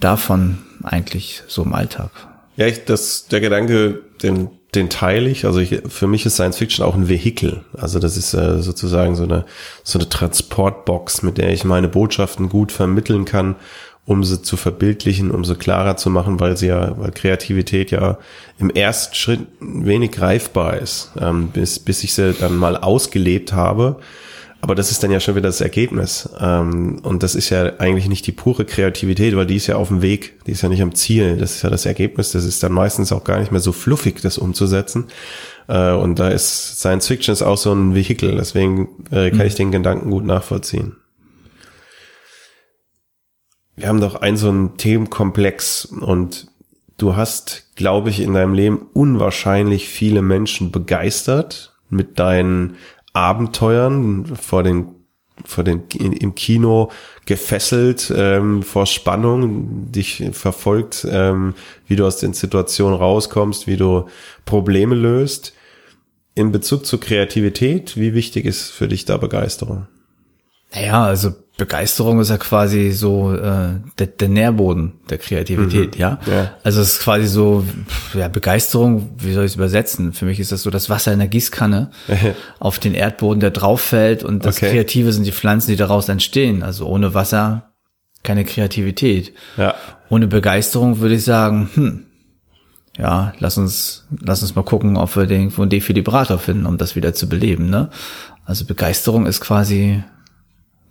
davon eigentlich so im Alltag. Ja, ich, das, der Gedanke, den, den teile ich. Also ich, für mich ist Science Fiction auch ein Vehikel. Also das ist äh, sozusagen so eine, so eine Transportbox, mit der ich meine Botschaften gut vermitteln kann, um sie zu verbildlichen, um sie klarer zu machen, weil sie ja, weil Kreativität ja im ersten Schritt wenig greifbar ist, ähm, bis, bis ich sie dann mal ausgelebt habe aber das ist dann ja schon wieder das Ergebnis. Ähm, und das ist ja eigentlich nicht die pure Kreativität, weil die ist ja auf dem Weg, die ist ja nicht am Ziel. Das ist ja das Ergebnis. Das ist dann meistens auch gar nicht mehr so fluffig, das umzusetzen. Äh, und da ist Science Fiction ist auch so ein Vehikel. Deswegen äh, kann mhm. ich den Gedanken gut nachvollziehen. Wir haben doch einen so einen Themenkomplex und du hast, glaube ich, in deinem Leben unwahrscheinlich viele Menschen begeistert mit deinen Abenteuern, vor den vor den im Kino gefesselt ähm, vor Spannung, dich verfolgt, ähm, wie du aus den Situationen rauskommst, wie du Probleme löst. In Bezug zur Kreativität, wie wichtig ist für dich da Begeisterung? Naja, also Begeisterung ist ja quasi so äh, der, der Nährboden der Kreativität, mhm. ja? ja? Also es ist quasi so, ja, Begeisterung, wie soll ich es übersetzen? Für mich ist das so das Wasser in der Gießkanne auf den Erdboden, der drauf fällt und das okay. Kreative sind die Pflanzen, die daraus entstehen. Also ohne Wasser keine Kreativität. Ja. Ohne Begeisterung würde ich sagen, hm, ja, lass uns, lass uns mal gucken, ob wir den von Defibrillator finden, um das wieder zu beleben, ne? Also Begeisterung ist quasi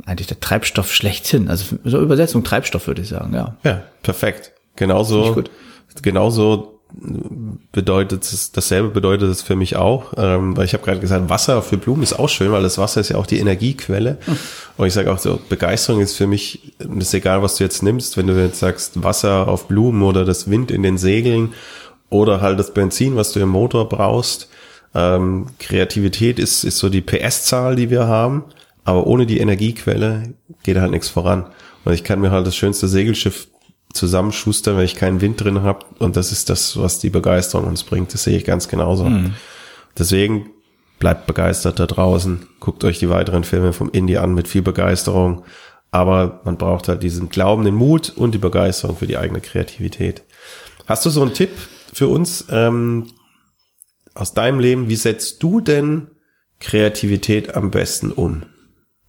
eigentlich der Treibstoff schlechthin. Also so Übersetzung Treibstoff würde ich sagen, ja. Ja, perfekt. Genauso, genauso bedeutet es, dasselbe bedeutet es für mich auch, ähm, weil ich habe gerade gesagt, Wasser für Blumen ist auch schön, weil das Wasser ist ja auch die Energiequelle. Hm. Und ich sage auch so, Begeisterung ist für mich, ist egal, was du jetzt nimmst, wenn du jetzt sagst, Wasser auf Blumen oder das Wind in den Segeln oder halt das Benzin, was du im Motor brauchst. Ähm, Kreativität ist, ist so die PS-Zahl, die wir haben. Aber ohne die Energiequelle geht halt nichts voran. Und ich kann mir halt das schönste Segelschiff zusammenschustern, wenn ich keinen Wind drin habe. Und das ist das, was die Begeisterung uns bringt. Das sehe ich ganz genauso. Mhm. Deswegen bleibt begeistert da draußen. Guckt euch die weiteren Filme vom Indie an mit viel Begeisterung. Aber man braucht halt diesen Glauben, den Mut und die Begeisterung für die eigene Kreativität. Hast du so einen Tipp für uns ähm, aus deinem Leben? Wie setzt du denn Kreativität am besten um?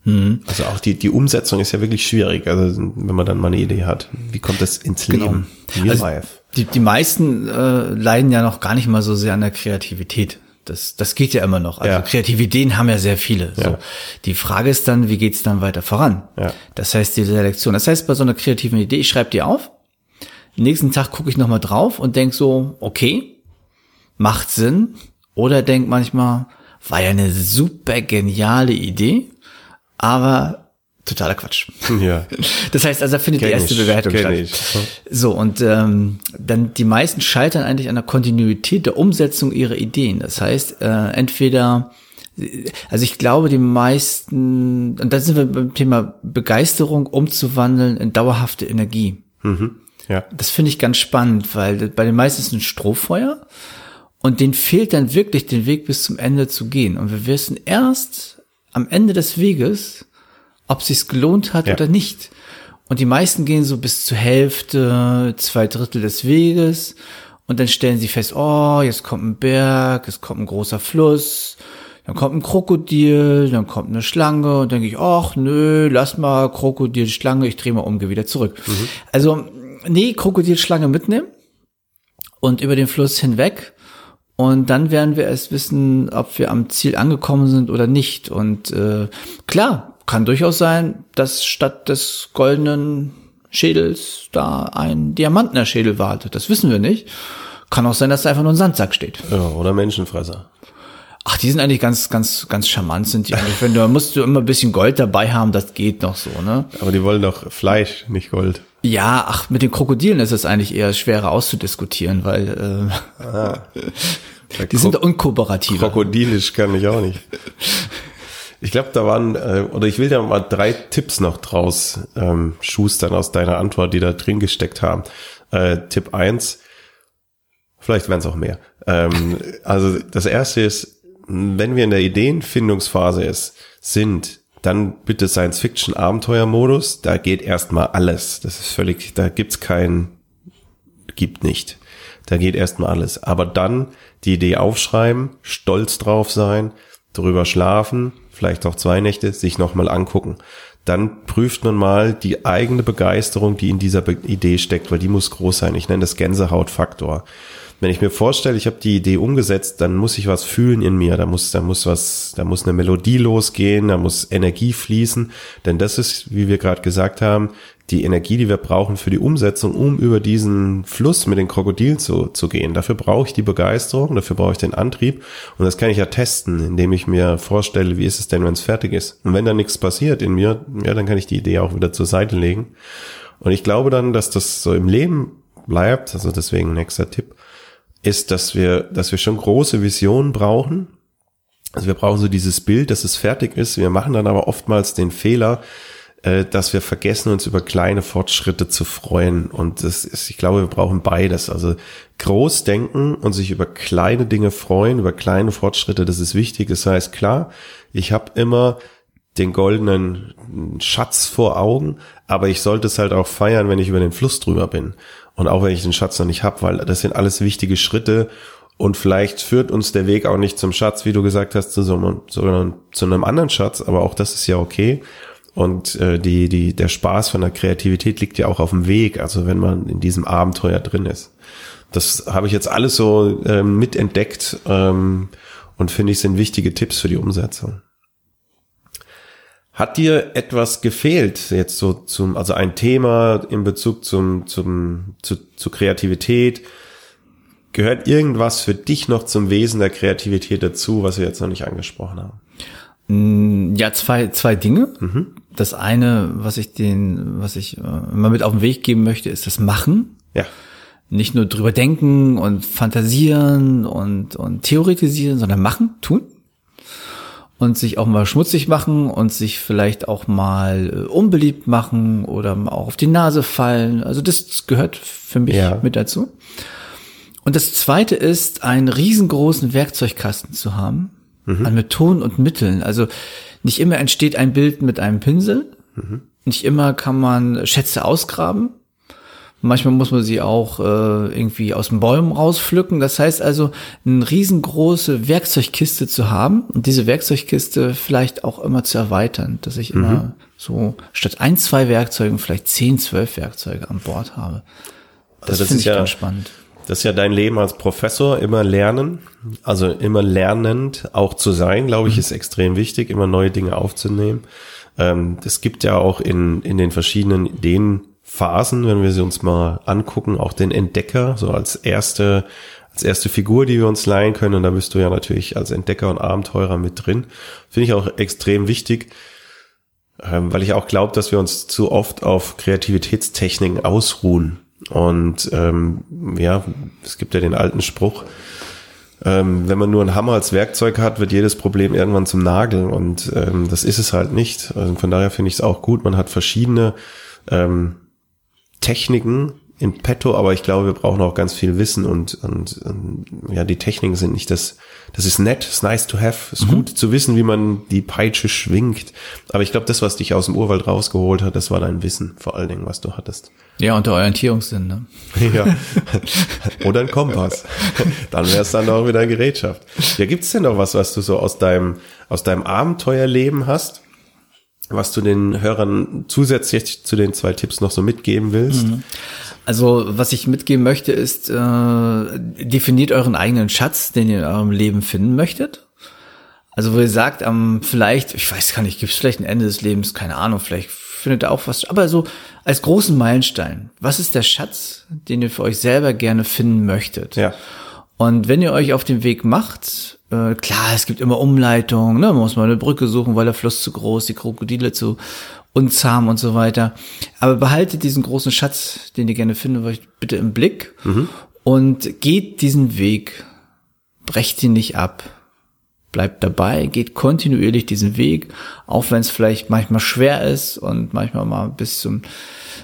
Mhm. Also auch die, die Umsetzung ist ja wirklich schwierig, also wenn man dann mal eine Idee hat. Wie kommt das ins genau. Leben? Real also life. Die, die meisten äh, leiden ja noch gar nicht mal so sehr an der Kreativität. Das, das geht ja immer noch. Also ja. Kreativität haben ja sehr viele. So. Ja. Die Frage ist dann, wie geht's dann weiter voran? Ja. Das heißt, die Selektion. Das heißt, bei so einer kreativen Idee, ich schreibe die auf, nächsten Tag gucke ich nochmal drauf und denk so, okay, macht Sinn. Oder denk manchmal, war ja eine super geniale Idee aber totaler Quatsch. Ja. Das heißt, also da findet kenn die erste ich, Bewertung statt. Ich. So, und ähm, dann die meisten scheitern eigentlich an der Kontinuität der Umsetzung ihrer Ideen. Das heißt, äh, entweder also ich glaube, die meisten, und da sind wir beim Thema Begeisterung umzuwandeln in dauerhafte Energie. Mhm. Ja. Das finde ich ganz spannend, weil bei den meisten ist es ein Strohfeuer und denen fehlt dann wirklich den Weg bis zum Ende zu gehen. Und wir wissen erst am Ende des Weges, ob sich's gelohnt hat ja. oder nicht. Und die meisten gehen so bis zur Hälfte, zwei Drittel des Weges und dann stellen sie fest, oh, jetzt kommt ein Berg, es kommt ein großer Fluss, dann kommt ein Krokodil, dann kommt eine Schlange und dann denke ich, ach nö, lass mal Krokodil, Schlange, ich drehe mal um, gehe wieder zurück. Mhm. Also, nee, Krokodil, Schlange mitnehmen und über den Fluss hinweg und dann werden wir erst wissen, ob wir am Ziel angekommen sind oder nicht. Und äh, klar, kann durchaus sein, dass statt des goldenen Schädels da ein diamantener Schädel wartet. Das wissen wir nicht. Kann auch sein, dass da einfach nur ein Sandsack steht. Ja, oder Menschenfresser. Ach, die sind eigentlich ganz, ganz, ganz charmant sind die eigentlich. Wenn du, musst du immer ein bisschen Gold dabei haben, das geht noch so, ne? Aber die wollen doch Fleisch, nicht Gold. Ja, ach, mit den Krokodilen ist es eigentlich eher schwerer auszudiskutieren, weil äh, ah, die sind unkooperativ. Krokodilisch kann ich auch nicht. Ich glaube, da waren, äh, oder ich will da mal drei Tipps noch draus ähm, schustern aus deiner Antwort, die da drin gesteckt haben. Äh, Tipp eins, vielleicht werden es auch mehr. Ähm, also das erste ist, wenn wir in der Ideenfindungsphase ist, sind, dann bitte Science-Fiction-Abenteuer-Modus. Da geht erstmal alles. Das ist völlig, da gibt's kein, gibt nicht. Da geht erstmal alles. Aber dann die Idee aufschreiben, stolz drauf sein, drüber schlafen, vielleicht auch zwei Nächte, sich nochmal angucken. Dann prüft man mal die eigene Begeisterung, die in dieser Idee steckt, weil die muss groß sein. Ich nenne das Gänsehautfaktor wenn ich mir vorstelle, ich habe die Idee umgesetzt, dann muss ich was fühlen in mir, da muss, da muss was, da muss eine Melodie losgehen, da muss Energie fließen, denn das ist, wie wir gerade gesagt haben, die Energie, die wir brauchen für die Umsetzung, um über diesen Fluss mit den Krokodilen zu, zu gehen. Dafür brauche ich die Begeisterung, dafür brauche ich den Antrieb und das kann ich ja testen, indem ich mir vorstelle, wie ist es denn, wenn es fertig ist. Und wenn da nichts passiert in mir, ja, dann kann ich die Idee auch wieder zur Seite legen. Und ich glaube dann, dass das so im Leben bleibt, also deswegen nächster Tipp, ist, dass wir, dass wir schon große Visionen brauchen. Also wir brauchen so dieses Bild, dass es fertig ist. Wir machen dann aber oftmals den Fehler, äh, dass wir vergessen, uns über kleine Fortschritte zu freuen. Und das ist, ich glaube, wir brauchen beides. Also groß denken und sich über kleine Dinge freuen, über kleine Fortschritte, das ist wichtig. Das heißt, klar, ich habe immer den goldenen Schatz vor Augen, aber ich sollte es halt auch feiern, wenn ich über den Fluss drüber bin. Und auch wenn ich den Schatz noch nicht habe, weil das sind alles wichtige Schritte und vielleicht führt uns der Weg auch nicht zum Schatz, wie du gesagt hast, sondern, sondern zu einem anderen Schatz, aber auch das ist ja okay. Und äh, die, die, der Spaß von der Kreativität liegt ja auch auf dem Weg, also wenn man in diesem Abenteuer drin ist. Das habe ich jetzt alles so ähm, mitentdeckt ähm, und finde ich sind wichtige Tipps für die Umsetzung. Hat dir etwas gefehlt jetzt so zum, also ein Thema in Bezug zum, zum, zu, zu Kreativität? Gehört irgendwas für dich noch zum Wesen der Kreativität dazu, was wir jetzt noch nicht angesprochen haben? Mm, ja, zwei, zwei Dinge. Mhm. Das eine, was ich den, was ich äh, immer mit auf den Weg geben möchte, ist das Machen. Ja. Nicht nur drüber denken und fantasieren und, und theoretisieren, sondern machen, tun und sich auch mal schmutzig machen und sich vielleicht auch mal äh, unbeliebt machen oder auch auf die Nase fallen. Also das gehört für mich ja. mit dazu. Und das zweite ist, einen riesengroßen Werkzeugkasten zu haben mhm. an Methoden und Mitteln. Also nicht immer entsteht ein Bild mit einem Pinsel. Mhm. Nicht immer kann man Schätze ausgraben. Manchmal muss man sie auch äh, irgendwie aus den Bäumen rauspflücken. Das heißt also, eine riesengroße Werkzeugkiste zu haben und diese Werkzeugkiste vielleicht auch immer zu erweitern, dass ich mhm. immer so statt ein, zwei Werkzeugen vielleicht zehn, zwölf Werkzeuge an Bord habe. Das, das finde ich ja, ganz spannend. Das ist ja dein Leben als Professor, immer lernen, also immer lernend auch zu sein, glaube ich, mhm. ist extrem wichtig, immer neue Dinge aufzunehmen. Ähm, es gibt ja auch in, in den verschiedenen Ideen Phasen, wenn wir sie uns mal angucken, auch den Entdecker, so als erste, als erste Figur, die wir uns leihen können. Und da bist du ja natürlich als Entdecker und Abenteurer mit drin. Finde ich auch extrem wichtig, ähm, weil ich auch glaube, dass wir uns zu oft auf Kreativitätstechniken ausruhen. Und ähm, ja, es gibt ja den alten Spruch, ähm, wenn man nur einen Hammer als Werkzeug hat, wird jedes Problem irgendwann zum Nagel. Und ähm, das ist es halt nicht. Also von daher finde ich es auch gut. Man hat verschiedene ähm, Techniken in petto, aber ich glaube, wir brauchen auch ganz viel Wissen und, und, und ja, die Techniken sind nicht das, das ist nett, ist nice to have, ist mhm. gut zu wissen, wie man die Peitsche schwingt. Aber ich glaube, das, was dich aus dem Urwald rausgeholt hat, das war dein Wissen, vor allen Dingen, was du hattest. Ja, und der Orientierungssinn, ne? ja. Oder ein Kompass. Dann wäre es dann auch wieder eine Gerätschaft. Ja, gibt's denn noch was, was du so aus deinem, aus deinem Abenteuerleben hast? Was du den Hörern zusätzlich zu den zwei Tipps noch so mitgeben willst? Mhm. Also, was ich mitgeben möchte, ist, äh, definiert euren eigenen Schatz, den ihr in eurem Leben finden möchtet. Also wo ihr sagt, ähm, vielleicht, ich weiß gar nicht, gibt es vielleicht ein Ende des Lebens, keine Ahnung, vielleicht findet ihr auch was, aber so als großen Meilenstein, was ist der Schatz, den ihr für euch selber gerne finden möchtet? Ja. Und wenn ihr euch auf den Weg macht, äh, klar, es gibt immer Umleitungen, ne? man muss mal eine Brücke suchen, weil der Fluss zu groß, die Krokodile zu unzahm und so weiter. Aber behaltet diesen großen Schatz, den ihr gerne findet, euch bitte im Blick mhm. und geht diesen Weg, brecht ihn nicht ab, bleibt dabei, geht kontinuierlich diesen Weg, auch wenn es vielleicht manchmal schwer ist und manchmal mal bis zum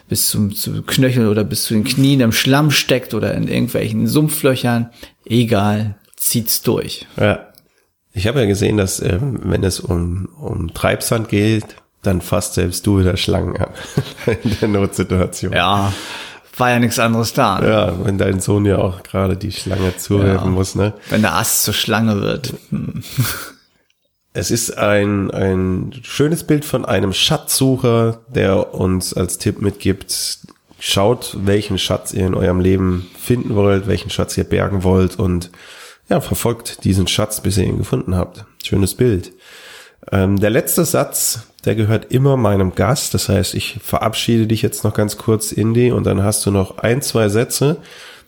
bis zum, zum Knöchel oder bis zu den Knien im Schlamm steckt oder in irgendwelchen Sumpflöchern. Egal, zieht's durch. Ja. Ich habe ja gesehen, dass äh, wenn es um, um Treibsand geht, dann fasst selbst du wieder Schlangen an in der Notsituation. Ja, war ja nichts anderes da. Ne? Ja, wenn dein Sohn ja auch gerade die Schlange zuwerfen ja, muss, ne? Wenn der Ast zur Schlange wird. Hm. Es ist ein, ein schönes Bild von einem Schatzsucher, der uns als Tipp mitgibt, schaut, welchen Schatz ihr in eurem Leben finden wollt, welchen Schatz ihr bergen wollt und ja, verfolgt diesen Schatz, bis ihr ihn gefunden habt. Schönes Bild. Ähm, der letzte Satz, der gehört immer meinem Gast. Das heißt, ich verabschiede dich jetzt noch ganz kurz, Indy, und dann hast du noch ein, zwei Sätze.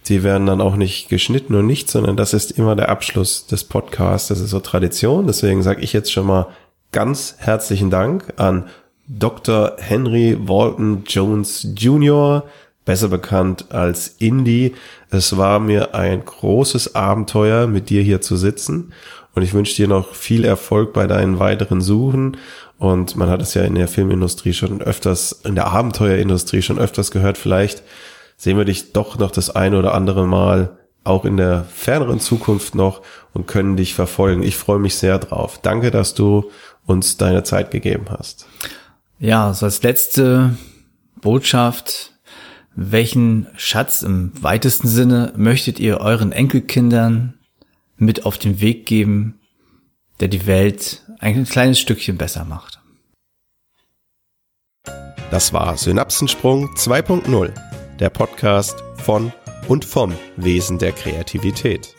Die werden dann auch nicht geschnitten und nicht, sondern das ist immer der Abschluss des Podcasts. Das ist so Tradition. Deswegen sage ich jetzt schon mal ganz herzlichen Dank an Dr. Henry Walton Jones Jr., besser bekannt als Indy. Es war mir ein großes Abenteuer, mit dir hier zu sitzen. Und ich wünsche dir noch viel Erfolg bei deinen weiteren Suchen. Und man hat es ja in der Filmindustrie schon öfters, in der Abenteuerindustrie schon öfters gehört. Vielleicht sehen wir dich doch noch das eine oder andere Mal auch in der ferneren Zukunft noch und können dich verfolgen. Ich freue mich sehr drauf. Danke, dass du uns deine Zeit gegeben hast. Ja, so als letzte Botschaft. Welchen Schatz im weitesten Sinne möchtet ihr euren Enkelkindern mit auf den Weg geben, der die Welt ein kleines Stückchen besser macht? Das war Synapsensprung 2.0 der Podcast von und vom Wesen der Kreativität.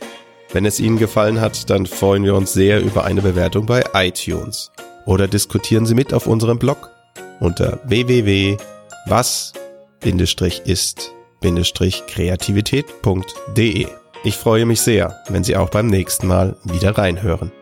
Wenn es Ihnen gefallen hat, dann freuen wir uns sehr über eine Bewertung bei iTunes. Oder diskutieren Sie mit auf unserem Blog unter www.was-ist-kreativität.de. Ich freue mich sehr, wenn Sie auch beim nächsten Mal wieder reinhören.